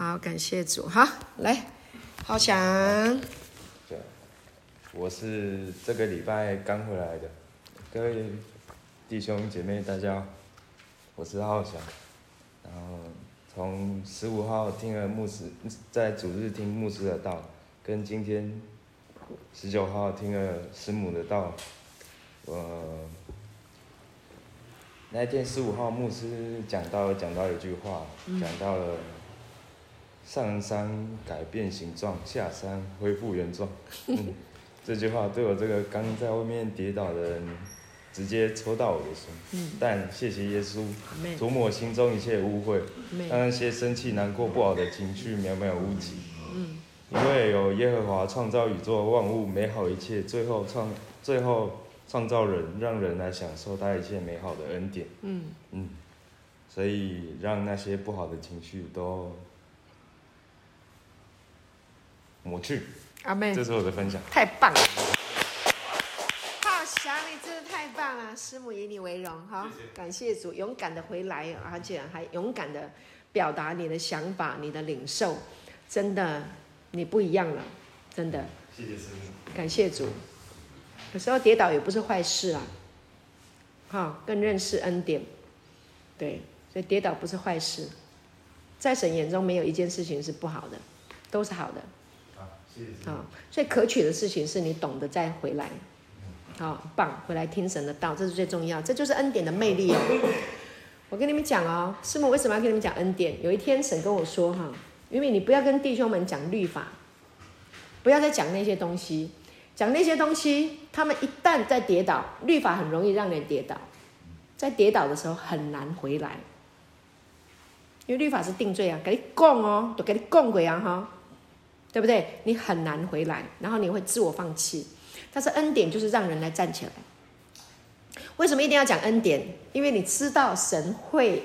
好，感谢主。好，来，浩翔。对，我是这个礼拜刚回来的，各位弟兄姐妹大家好，我是浩翔。然后从十五号听了牧师在主日听牧师的道，跟今天十九号听了师母的道，呃。那天十五号牧师讲到讲到一句话，讲到了上山改变形状，下山恢复原状。嗯，这句话对我这个刚在外面跌倒的人，直接戳到我的心。嗯，但谢谢耶稣，涂抹心中一切污秽，让那些生气、难过、不好的情绪渺渺无几。嗯，因为有耶和华创造宇宙万物美好一切，最后创最后。创造人，让人来享受他一切美好的恩典。嗯嗯，所以让那些不好的情绪都抹去。阿妹，这是我的分享。太棒了！浩翔，你真的太棒了！师母以你为荣，好，感谢主，勇敢的回来，而且还勇敢的表达你的想法、你的领受，真的，你不一样了，真的。谢谢师母。感谢主。有时候跌倒也不是坏事啊，好，更认识恩典，对，所以跌倒不是坏事，在神眼中没有一件事情是不好的，都是好的。啊，所以可取的事情是你懂得再回来，好棒，回来听神的道，这是最重要，这就是恩典的魅力哦。我跟你们讲哦，师母为什么要跟你们讲恩典？有一天神跟我说哈，因为你不要跟弟兄们讲律法，不要再讲那些东西。讲那些东西，他们一旦在跌倒，律法很容易让人跌倒，在跌倒的时候很难回来，因为律法是定罪啊，给你供哦，都给你供鬼啊哈，对不对？你很难回来，然后你会自我放弃。但是恩典就是让人来站起来。为什么一定要讲恩典？因为你知道神会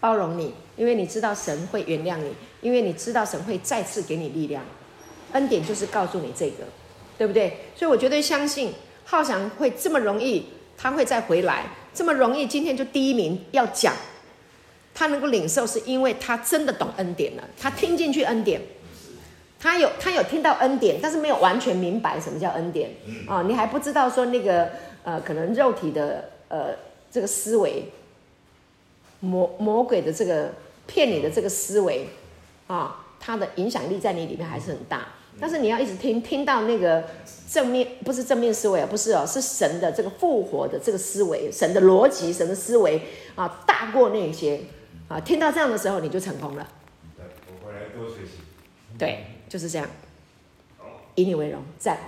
包容你，因为你知道神会原谅你，因为你知道神会再次给你力量。恩典就是告诉你这个。对不对？所以我绝对相信浩翔会这么容易，他会再回来，这么容易，今天就第一名要讲，他能够领受，是因为他真的懂恩典了，他听进去恩典，他有他有听到恩典，但是没有完全明白什么叫恩典啊、哦，你还不知道说那个呃，可能肉体的呃这个思维，魔魔鬼的这个骗你的这个思维啊、哦，它的影响力在你里面还是很大。但是你要一直听，听到那个正面，不是正面思维啊，不是哦，是神的这个复活的这个思维，神的逻辑，神的思维啊，大过那些啊。听到这样的时候，你就成功了。对我回来多学习。对，就是这样。以你为荣，赞。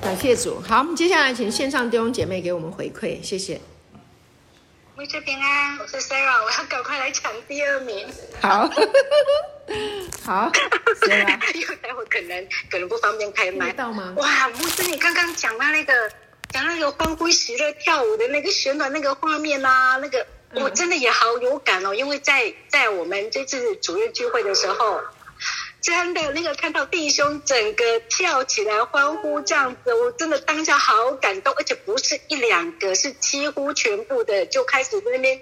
感谢主。好，接下来请线上弟兄姐妹给我们回馈，谢谢。牧师平安，我是 Sarah，我要赶快来抢第二名。好，好，因为待会可能可能不方便开麦。到吗？哇，牧师，你刚刚讲到那个讲那个欢呼喜乐跳舞的那个旋转那个画面啊，那个我真的也好有感哦，因为在在我们这次主日聚会的时候。真的，那个看到弟兄整个跳起来欢呼这样子，我真的当下好感动，而且不是一两个，是几乎全部的就开始在那边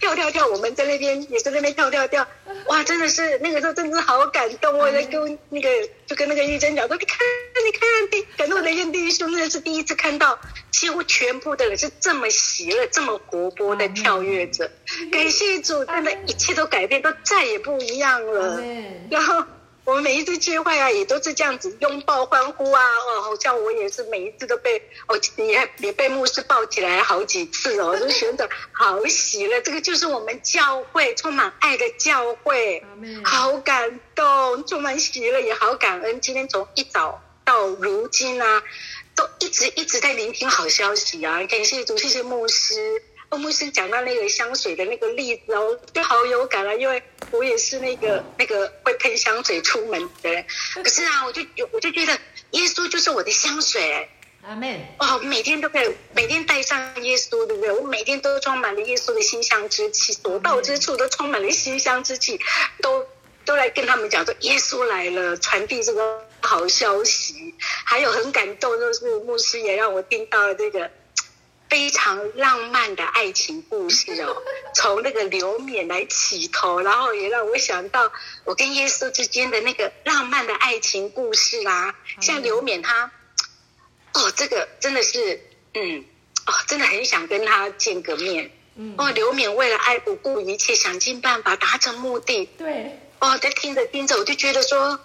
跳跳跳。我们在那边也在那边跳跳跳，哇，真的是那个时候真的好感动。我在跟那个就跟那个医生讲说，你看，你看感动的一弟兄，真的是第一次看到，几乎全部的人是这么喜乐、这么活泼的跳跃着。感谢主，真的，一切都改变，都再也不一样了。然后。我们每一次聚会啊，也都是这样子拥抱欢呼啊，哦，好像我也是每一次都被哦，也也被牧师抱起来好几次哦，就觉得好喜乐。这个就是我们教会充满爱的教会，好感动，充满喜乐，也好感恩。今天从一早到如今啊，都一直一直在聆听好消息啊，感谢主，谢谢牧师。牧师讲到那个香水的那个例子哦，就好有感啊，因为我也是那个那个会喷香水出门的人。可是啊，我就我就觉得耶稣就是我的香水，阿门。哦，每天都可以每天带上耶稣，对不对？我每天都充满了耶稣的馨香之气，所到之处都充满了馨香之气，都都来跟他们讲说耶稣来了，传递这个好消息。还有很感动，就是牧师也让我听到了这个。非常浪漫的爱情故事哦，从那个刘冕来起头，然后也让我想到我跟耶稣之间的那个浪漫的爱情故事啦、啊。像刘冕他，哦，这个真的是，嗯，哦，真的很想跟他见个面。嗯，哦，刘冕为了爱不顾一切，想尽办法达成目的。对，哦，在听着听着，我就觉得说。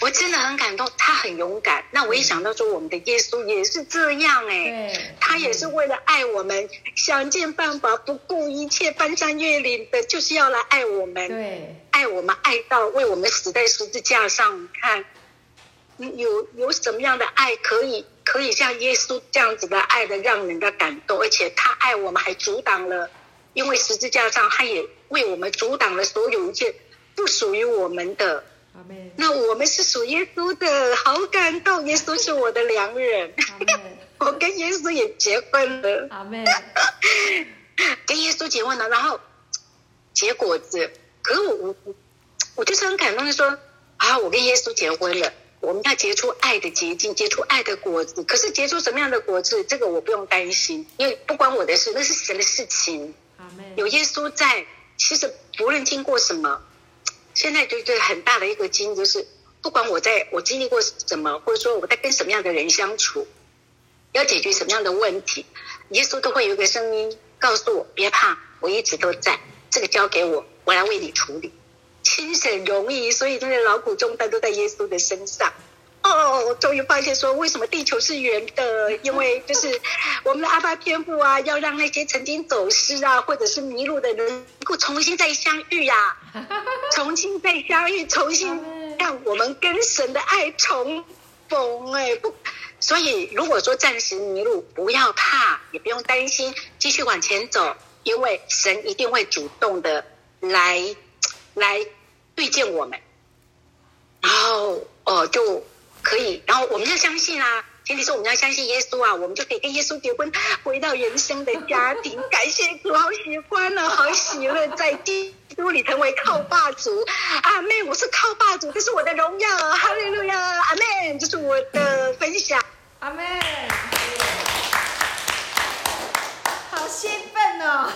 我真的很感动，他很勇敢。那我一想到说，我们的耶稣也是这样哎，他也是为了爱我们，想尽办法，不顾一切，翻山越岭的，就是要来爱我们。对，爱我们，爱到为我们死在十字架上。你看，有有什么样的爱可以可以像耶稣这样子的爱的，让人家感动？而且他爱我们，还阻挡了，因为十字架上他也为我们阻挡了所有一切不属于我们的。那我们是属耶稣的，好感动！耶稣是我的良人，我跟耶稣也结婚了。跟耶稣结婚了，然后结果子。可是我我我就是很感动，的说啊，我跟耶稣结婚了，我们要结出爱的结晶，结出爱的果子。可是结出什么样的果子，这个我不用担心，因为不关我的事，那是神的事情。有耶稣在，其实不论经过什么。现在就是很大的一个经，就是不管我在我经历过什么，或者说我在跟什么样的人相处，要解决什么样的问题，耶稣都会有个声音告诉我：别怕，我一直都在，这个交给我，我来为你处理，轻省容易，所以这些劳苦重担都在耶稣的身上。哦，我终于发现说，为什么地球是圆的？因为就是我们的阿爸天父啊，要让那些曾经走失啊，或者是迷路的人，能够重新再相遇呀、啊，重新再相遇，重新让我们跟神的爱重逢。哎，不，所以如果说暂时迷路，不要怕，也不用担心，继续往前走，因为神一定会主动的来来遇见我们。然后哦，就。可以，然后我们要相信啊，前提是我们要相信耶稣啊，我们就可以跟耶稣结婚，回到原生的家庭。感谢主，好喜欢啊，好喜乐，在基督里成为靠霸主。阿妹，我是靠霸主，这是我的荣耀。哈利路亚，阿妹，这是我的分享。阿门。好兴奋哦！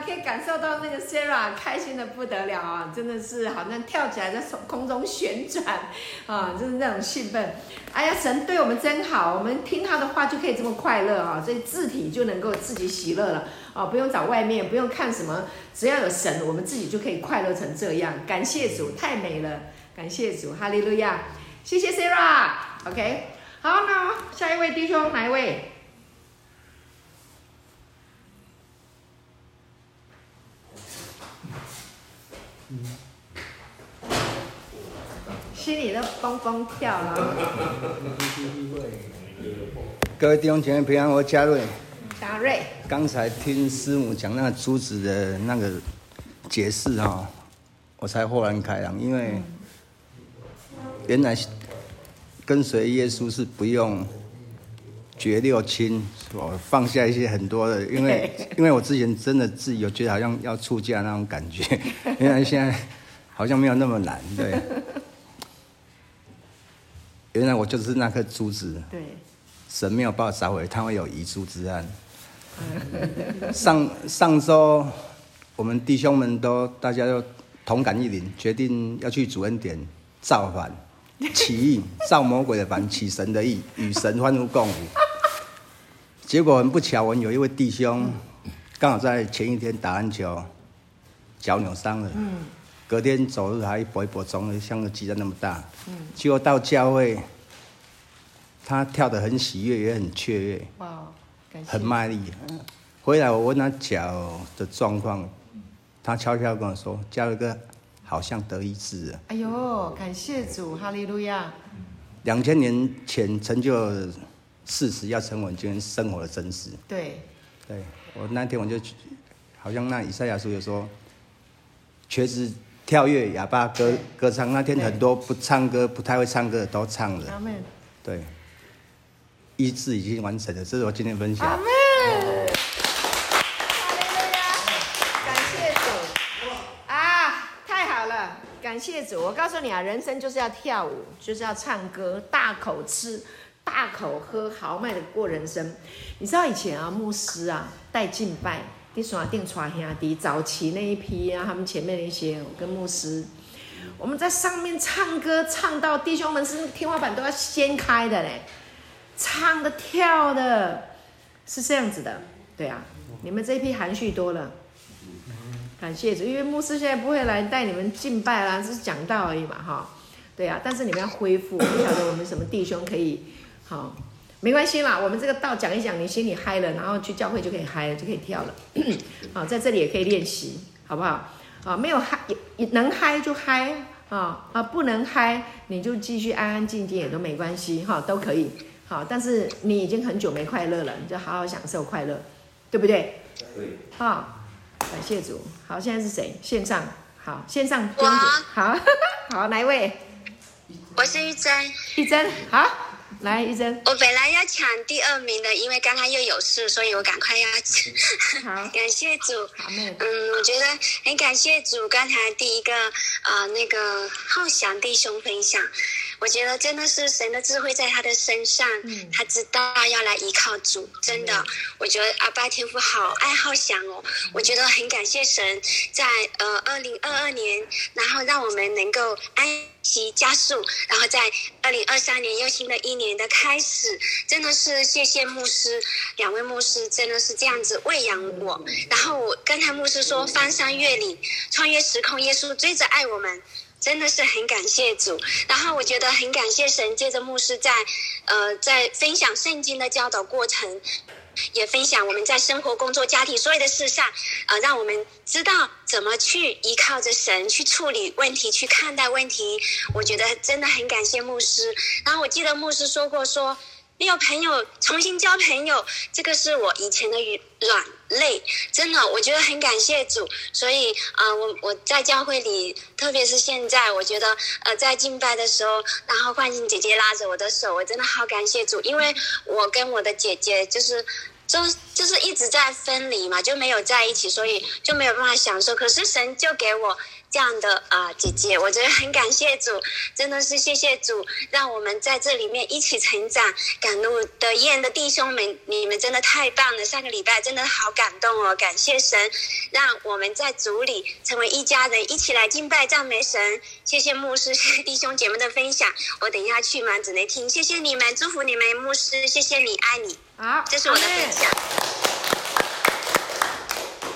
可以感受到那个 Sarah 开心的不得了啊，真的是好像跳起来在空中旋转啊，就是那种兴奋。哎呀，神对我们真好，我们听他的话就可以这么快乐啊，所以自体就能够自己喜乐了啊，不用找外面，不用看什么，只要有神，我们自己就可以快乐成这样。感谢主，太美了，感谢主，哈利路亚，谢谢 Sarah。OK，好，那下一位弟兄，哪一位？心里都蹦蹦跳了。各位弟兄姐妹平安，我嘉瑞。嘉瑞。刚才听师母讲那个珠子的那个解释哈，我才豁然开朗，因为原来跟随耶稣是不用绝六亲，我放下一些很多的，因为 因为我之前真的自己有觉得好像要出家那种感觉，原来现在好像没有那么难，对。原来我就是那颗珠子，对，神没有把我找回，他会有遗珠之案。上上周，我们弟兄们都大家都同感一灵，决定要去主恩典造反、起义、造魔鬼的反，起神的义，与神欢呼共舞。结果很不巧，我们有一位弟兄刚好在前一天打篮球，脚扭伤了。嗯隔天走路还一跛一跛肿，像个鸡蛋那么大。嗯，结果到教会，他跳得很喜悦，也很雀跃。哇，很卖力。回来我问他脚的状况，他悄悄跟我说：“嘉瑞哥好像得医治了。”哎呦，感谢主，哈利路亚！两千年前成就事实，要成为今天生活的真实。对，对我那天我就好像那以赛亚书有说，瘸子。跳跃、哑巴歌歌唱，那天很多不唱歌、不太会唱歌的都唱了。对，医治已经完成了，这是我今天分享。阿门。感谢主。啊，太好了，感谢主。我告诉你啊，人生就是要跳舞，就是要唱歌，大口吃，大口喝豪迈的过人生。你知道以前啊，牧师啊带敬拜，你耍定耍兄弟，早期那一批啊，他们前面那些我跟牧师，我们在上面唱歌，唱到弟兄们是天花板都要掀开的嘞，唱的跳的，是这样子的。对啊，你们这一批含蓄多了。感谢主，因为牧师现在不会来带你们敬拜啦，只是讲道而已嘛，哈。对啊，但是你们要恢复，不晓得我们什么弟兄可以，好，没关系啦，我们这个道讲一讲，你心里嗨了，然后去教会就可以嗨了，就可以跳了。好，在这里也可以练习，好不好？啊，没有嗨，也能嗨就嗨啊啊，不能嗨你就继续安安静静也都没关系，哈，都可以。好，但是你已经很久没快乐了，你就好好享受快乐，对不对？对。好，感谢主。好，现在是谁？线上。好，线上娟姐。好，好，哪一位？我是玉珍，玉珍，好，来玉珍。我本来要抢第二名的，因为刚刚又有事，所以我赶快要。好，感谢主。嗯，我觉得很感谢主。刚才第一个呃那个浩翔弟兄分享。我觉得真的是神的智慧在他的身上，嗯、他知道要来依靠主，真的。嗯、我觉得阿爸天父好爱好想哦，嗯、我觉得很感谢神在呃二零二二年，然后让我们能够安息加速，然后在二零二三年又新的一年的开始，真的是谢谢牧师两位牧师，真的是这样子喂养我。嗯、然后我刚才牧师说翻山越岭，穿越时空，耶稣追着爱我们。真的是很感谢主，然后我觉得很感谢神，借着牧师在，呃，在分享圣经的教导过程，也分享我们在生活、工作、家庭所有的事上，呃，让我们知道怎么去依靠着神去处理问题、去看待问题。我觉得真的很感谢牧师。然后我记得牧师说过说。没有朋友，重新交朋友，这个是我以前的软肋，真的，我觉得很感谢主。所以，啊、我我在教会里，特别是现在，我觉得，呃，在敬拜的时候，然后幻欣姐姐拉着我的手，我真的好感谢主，因为我跟我的姐姐就是，就就是一直在分离嘛，就没有在一起，所以就没有办法享受。可是神就给我。这样的啊、姐姐，我觉得很感谢主，真的是谢谢主，让我们在这里面一起成长。赶路的燕的弟兄们，你们真的太棒了！上个礼拜真的好感动哦，感谢神，让我们在主里成为一家人，一起来敬拜赞美神。谢谢牧师，弟兄姐妹的分享。我等一下去嘛，只能听。谢谢你们，祝福你们，牧师，谢谢你，爱你。好，这是我的分享。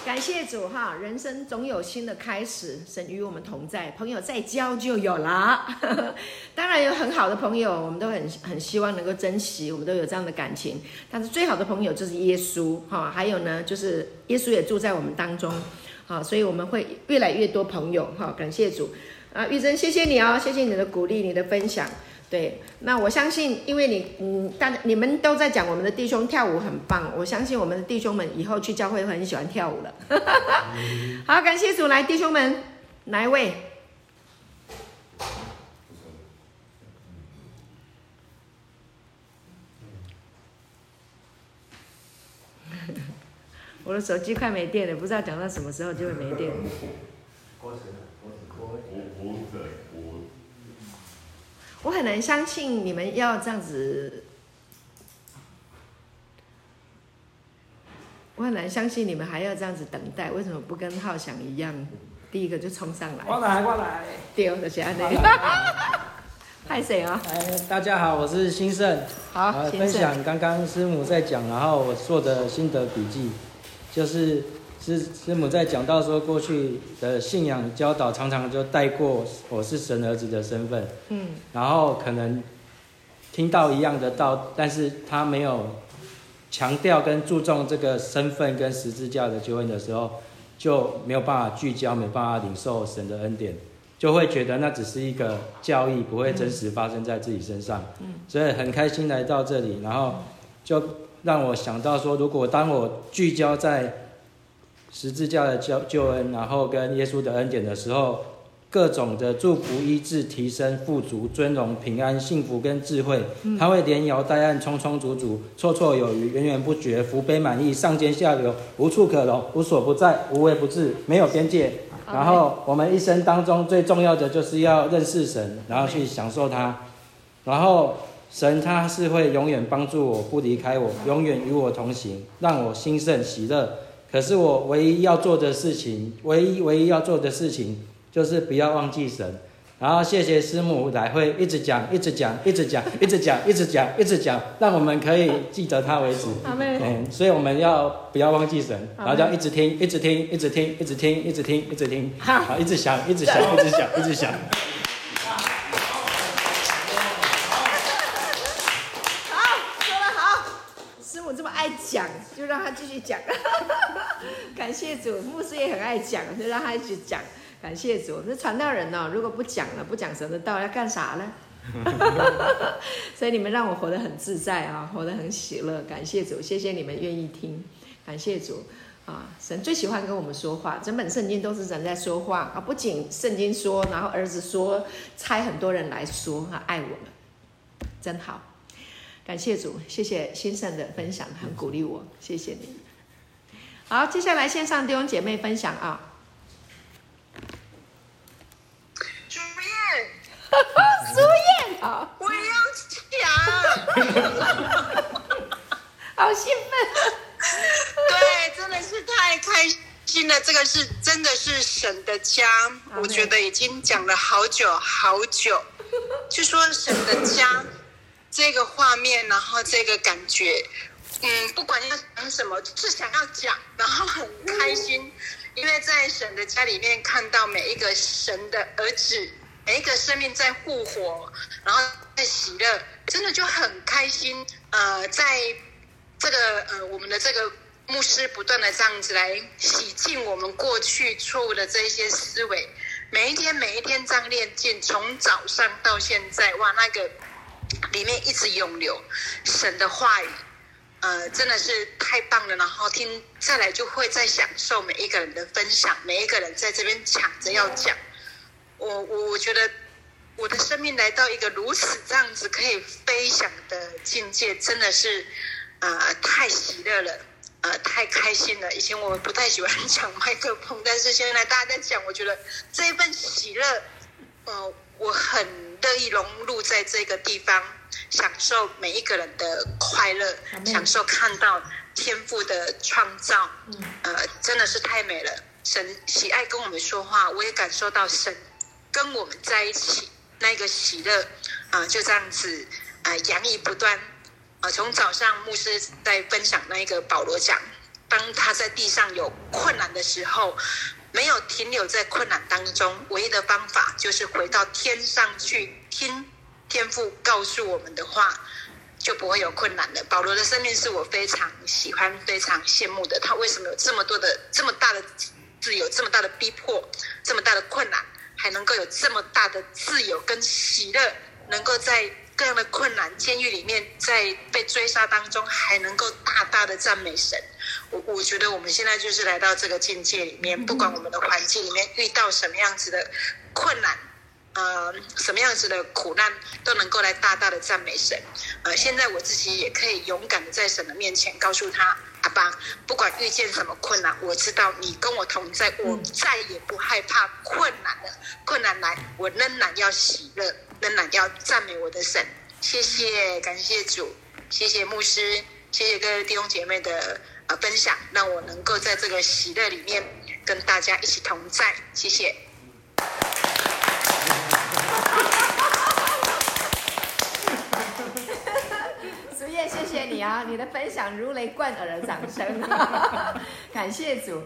感谢主哈，人生总有新的开始，神与我们同在，朋友再交就有了。当然有很好的朋友，我们都很很希望能够珍惜，我们都有这样的感情。但是最好的朋友就是耶稣哈，还有呢，就是耶稣也住在我们当中，好，所以我们会越来越多朋友哈。感谢主啊，玉珍，谢谢你哦，谢谢你的鼓励，你的分享。对，那我相信，因为你，嗯，大家你们都在讲我们的弟兄跳舞很棒，我相信我们的弟兄们以后去教会会很喜欢跳舞了。好，感谢主，来弟兄们，哪一位？我的手机快没电了，不知道讲到什么时候就会没电。我很难相信你们要这样子，我很难相信你们还要这样子等待，为什么不跟浩翔一样，第一个就冲上来？我来我来，丢的是安内，派 谁啊？哎，大家好，我是兴盛，好，分享刚刚师母在讲，然后我做的心得笔记，就是。师师母在讲到说，过去的信仰教导常常就带过我是神儿子的身份，嗯，然后可能听到一样的道，但是他没有强调跟注重这个身份跟十字架的救恩的时候，就没有办法聚焦，没办法领受神的恩典，就会觉得那只是一个教义，不会真实发生在自己身上，嗯，所以很开心来到这里，然后就让我想到说，如果当我聚焦在十字架的救救恩，然后跟耶稣的恩典的时候，各种的祝福、医治、提升、富足、尊荣、平安、幸福跟智慧，他会连摇带按，充充足足，绰绰有余，源源不绝，福杯满溢，上尖下流，无处可容，无所不在，无微不至，没有边界。然后我们一生当中最重要的就是要认识神，然后去享受他。然后神他是会永远帮助我，不离开我，永远与我同行，让我兴盛喜乐。可是我唯一要做的事情，唯一唯一要做的事情，就是不要忘记神。然后谢谢师母来会一直讲，一直讲，一直讲，一直讲，一直讲，一直讲，让我们可以记得他为止。嗯，所以我们要不要忘记神？然后就要一直听，一直听，一直听，一直听，一直听，一直听，好，一直想，一直想，一直想，一直想。讲就让他继续讲，感谢主，牧师也很爱讲，就让他一直讲。感谢主，那传道人呢？如果不讲了，不讲神的道，要干啥呢？所以你们让我活得很自在啊，活得很喜乐。感谢主，谢谢你们愿意听。感谢主啊，神最喜欢跟我们说话，整本圣经都是神在说话啊。不仅圣经说，然后儿子说，差很多人来说，他爱我们，真好。感谢主，谢谢先生的分享，很鼓励我，谢谢你。好，接下来线上弟兄姐妹分享啊。主任，苏燕，好，我也要讲，好兴奋，对，真的是太开心了，这个是真的是神的家，我觉得已经讲了好久好久，就说神的家。这个画面，然后这个感觉，嗯，不管要讲什么，就是想要讲，然后很开心，因为在神的家里面看到每一个神的儿子，每一个生命在复活，然后在喜乐，真的就很开心。呃，在这个呃我们的这个牧师不断的这样子来洗净我们过去错误的这一些思维，每一天每一天这样练进，从早上到现在，哇，那个。里面一直涌流神的话语，呃，真的是太棒了。然后听再来就会再享受每一个人的分享，每一个人在这边抢着要讲。我我我觉得我的生命来到一个如此这样子可以飞翔的境界，真的是呃太喜乐了，呃太开心了。以前我不太喜欢抢麦克风，但是现在大家在讲，我觉得这一份喜乐，呃，我很。乐意融入在这个地方，享受每一个人的快乐，享受看到天赋的创造，呃，真的是太美了。神喜爱跟我们说话，我也感受到神跟我们在一起那个喜乐，啊、呃，就这样子，啊、呃，洋溢不断。啊、呃，从早上牧师在分享那个保罗讲，当他在地上有困难的时候。没有停留在困难当中，唯一的方法就是回到天上去听天父告诉我们的话，就不会有困难了。保罗的生命是我非常喜欢、非常羡慕的。他为什么有这么多的、这么大的自由、这么大的逼迫、这么大的困难，还能够有这么大的自由跟喜乐，能够在各样的困难、监狱里面，在被追杀当中，还能够大大的赞美神。我我觉得我们现在就是来到这个境界里面，不管我们的环境里面遇到什么样子的困难，呃，什么样子的苦难，都能够来大大的赞美神。呃，现在我自己也可以勇敢的在神的面前告诉他，阿爸，不管遇见什么困难，我知道你跟我同在，我再也不害怕困难了。困难来，我仍然要喜乐。仍然要赞美我的神，谢谢，感谢主，谢谢牧师，谢谢各位弟兄姐妹的呃分享，让我能够在这个喜乐里面跟大家一起同在，谢谢。苏叶，谢谢你啊，你的分享如雷贯耳的掌声，感谢主。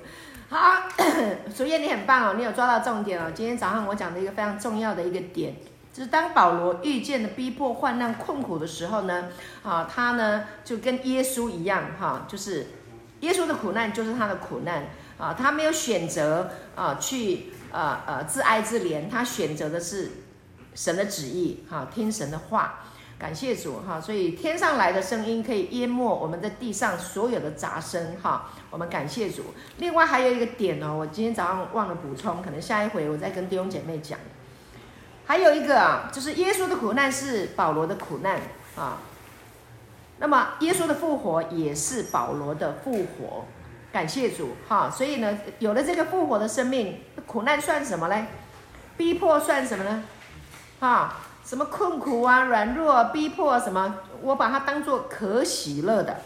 好，苏叶你很棒哦，你有抓到重点哦。今天早上我讲的一个非常重要的一个点。就是当保罗遇见的逼迫、患难、困苦的时候呢，啊，他呢就跟耶稣一样，哈，就是耶稣的苦难就是他的苦难，啊，他没有选择啊去啊呃自哀自怜，他选择的是神的旨意，哈，听神的话，感谢主，哈，所以天上来的声音可以淹没我们在地上所有的杂声，哈，我们感谢主。另外还有一个点哦，我今天早上忘了补充，可能下一回我再跟弟兄姐妹讲。还有一个啊，就是耶稣的苦难是保罗的苦难啊。那么耶稣的复活也是保罗的复活，感谢主哈。所以呢，有了这个复活的生命，苦难算什么嘞？逼迫算什么呢？哈，什么困苦啊、软弱、逼迫什么，我把它当做可喜乐的，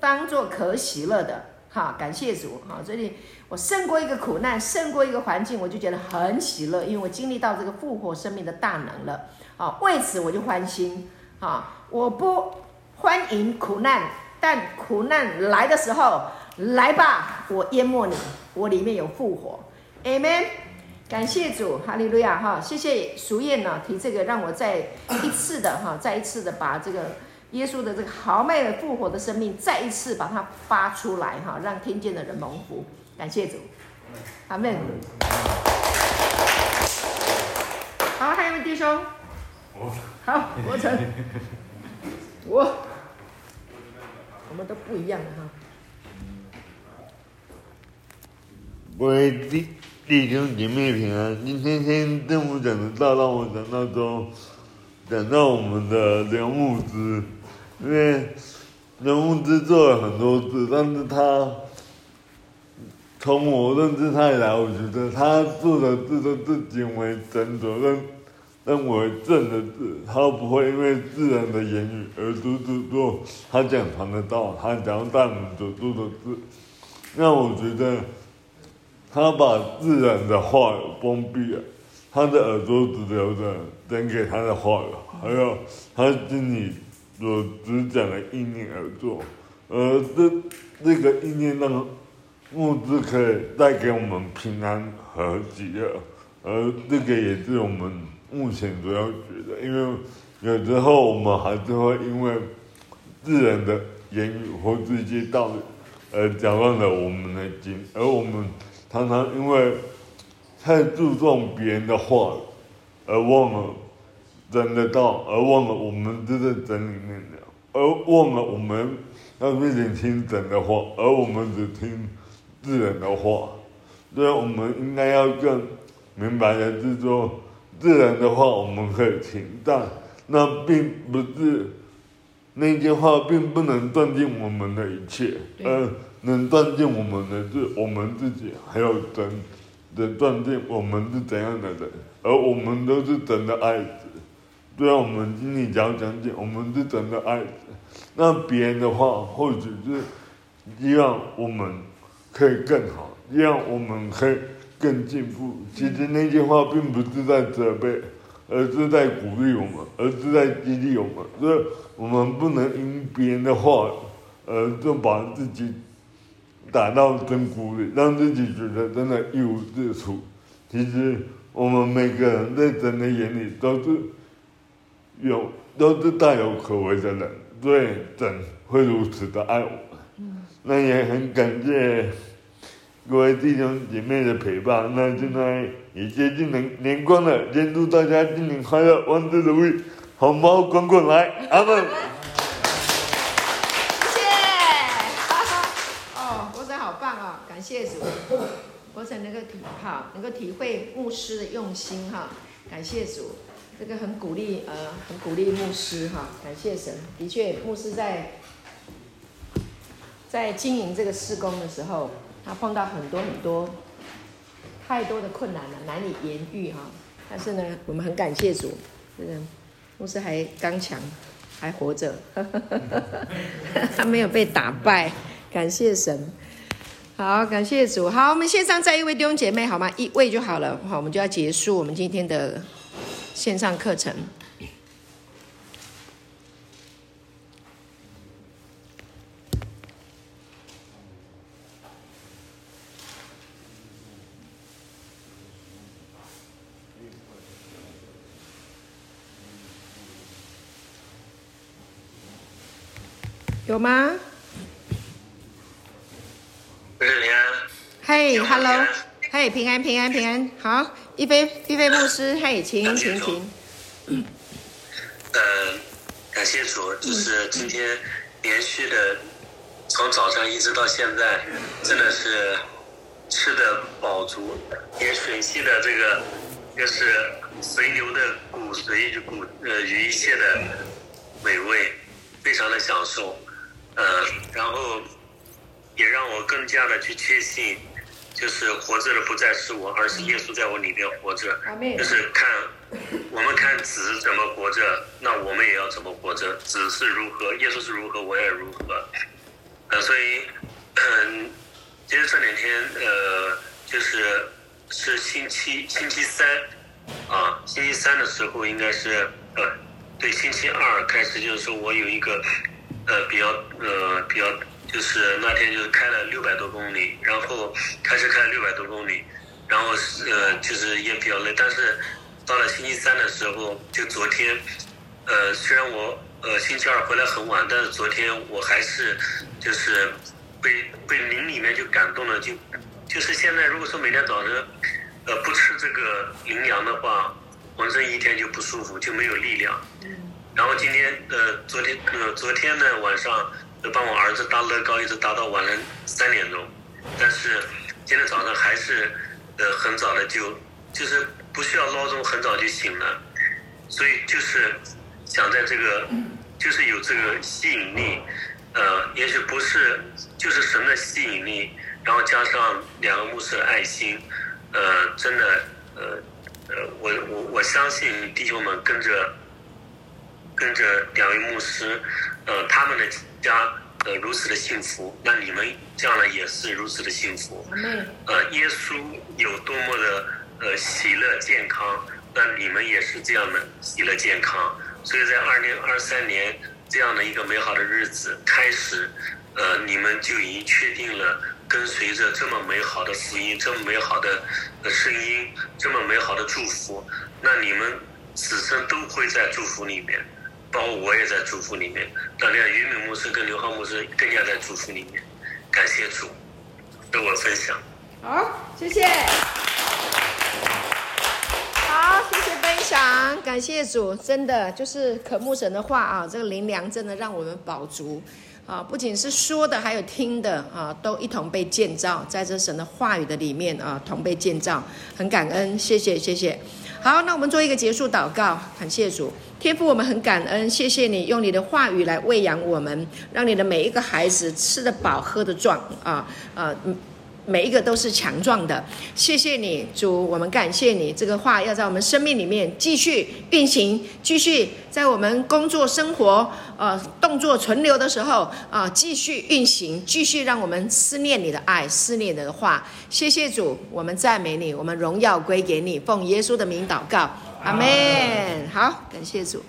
当做可喜乐的。哈，感谢主。哈，这里我胜过一个苦难，胜过一个环境，我就觉得很喜乐，因为我经历到这个复活生命的大能了。啊，为此我就欢心。啊，我不欢迎苦难，但苦难来的时候，来吧，我淹没你，我里面有复活。Amen。感谢主，哈利路亚。哈，谢谢淑燕呢提这个，让我再一次的哈，再一次的把这个。耶稣的这个豪迈的复活的生命，再一次把它发出来哈，让听见的人蒙福。感谢主，阿门。好，还有没有弟兄？好，我成，我，我们都不一样的哈。各位弟弟兄姐妹平安。今天先政府讲的道，让我想到说，讲到我们的梁牧师。因为人物之做了很多事，但是他从我认识他以来，我觉得他做的事都是仅为真的，认认为正的字，他不会因为自然的言语而独自做他讲传的道，他想要带我们所做的事。那我觉得他把自然的话封闭了，他的耳朵只留着讲给他的话语，还有他心里。所只讲的意念而做，而这这个意念让物质可以带给我们平安和喜乐，而这个也是我们目前主要觉得，因为有时候我们还是会因为自然的言语或这些道理而搅乱了我们的心，而我们常常因为太注重别人的话而忘了。真的道，而忘了我们就在真里面的，而忘了我们要必须听真的话，而我们只听自然的话。所以我们应该要更明白的是说，自然的话我们可以听，但那并不是那句话并不能断定我们的一切，而能断定我们的是我们自己，还有真的断定我们是怎样的人，而我们都是真的爱子。虽然我们今天讲讲解，我们是真的爱，那别人的话或许是希望我们可以更好，希望我们可以更进步。其实那句话并不是在责备，而是在鼓励我们，而是在激励我们。所以，我们不能因别人的话，而就把自己打到真谷里，让自己觉得真的一无是处。其实，我们每个人在神的眼里都是。有都是大有可为的人，对，神会如此的爱我那也很感谢各位弟兄姐妹的陪伴。那现在也接近年年关了，先祝大家新年快乐，万事如意，红包滚滚来，阿门。谢谢。哦，国成好棒啊，感谢主，国成能够体哈，能够体会牧师的用心哈，感谢主。这个很鼓励，呃，很鼓励牧师哈，感谢神。的确，牧师在在经营这个事工的时候，他碰到很多很多太多的困难了，难以言喻哈。但是呢，我们很感谢主，这个牧师还刚强，还活着，他没有被打败，感谢神。好，感谢主。好，我们线上再一位弟兄姐妹好吗？一位就好了。好，我们就要结束我们今天的。线上课程有吗？嘿、hey，Hello，嘿，平安，平安，平安，好。一菲一菲牧师，嘿，请请请。嗯，感谢主，就是今天连续的从早上一直到现在，真的是吃的饱足，也吮吸的这个就是随牛的骨髓与骨呃与一切的美味，非常的享受。呃，然后也让我更加的去确信。就是活着的不再是我，而是耶稣在我里面活着。就是看我们看子怎么活着，那我们也要怎么活着。子是如何，耶稣是如何，我也如何。呃，所以嗯，其实这两天呃，就是是星期星期三啊，星期三的时候应该是呃，对，星期二开始就是说我有一个呃比较呃比较。就是那天就是开了六百多公里，然后开车开了六百多公里，然后呃就是也比较累，但是到了星期三的时候，就昨天，呃虽然我呃星期二回来很晚，但是昨天我还是就是被被灵里面就感动了，就就是现在如果说每天早晨呃不吃这个羚羊的话，浑身一天就不舒服，就没有力量。然后今天呃昨天呃昨天呢晚上。就帮我儿子搭乐高，一直搭到晚上三点钟，但是今天早上还是呃很早的就就是不需要闹钟，很早就醒了，所以就是想在这个就是有这个吸引力，呃，也许不是就是神的吸引力，然后加上两个牧师的爱心，呃，真的呃呃，我我我相信弟兄们跟着跟着两位牧师，呃，他们的。家呃如此的幸福，那你们将来也是如此的幸福。呃，耶稣有多么的呃喜乐健康，那你们也是这样的喜乐健康。所以在二零二三年这样的一个美好的日子开始，呃，你们就已经确定了跟随着这么美好的福音，这么美好的声音，这么美好的祝福，那你们此生都会在祝福里面。包括我也在祝福里面，那这样于敏牧师跟刘浩牧师更加在祝福里面，感谢主，跟我分享。好，谢谢。好，谢谢分享，感谢主，真的就是渴慕神的话啊，这个灵粮真的让我们饱足啊，不仅是说的，还有听的啊，都一同被建造，在这神的话语的里面啊，同被建造，很感恩，谢谢，谢谢。好，那我们做一个结束祷告，感谢主，天父，我们很感恩，谢谢你用你的话语来喂养我们，让你的每一个孩子吃得饱、喝得壮啊啊！每一个都是强壮的，谢谢你，主，我们感谢你。这个话要在我们生命里面继续运行，继续在我们工作、生活、呃动作存留的时候啊、继续运行，继续让我们思念你的爱，思念你的话。谢谢主，我们赞美你，我们荣耀归给你，奉耶稣的名祷告，阿门。好，感谢主。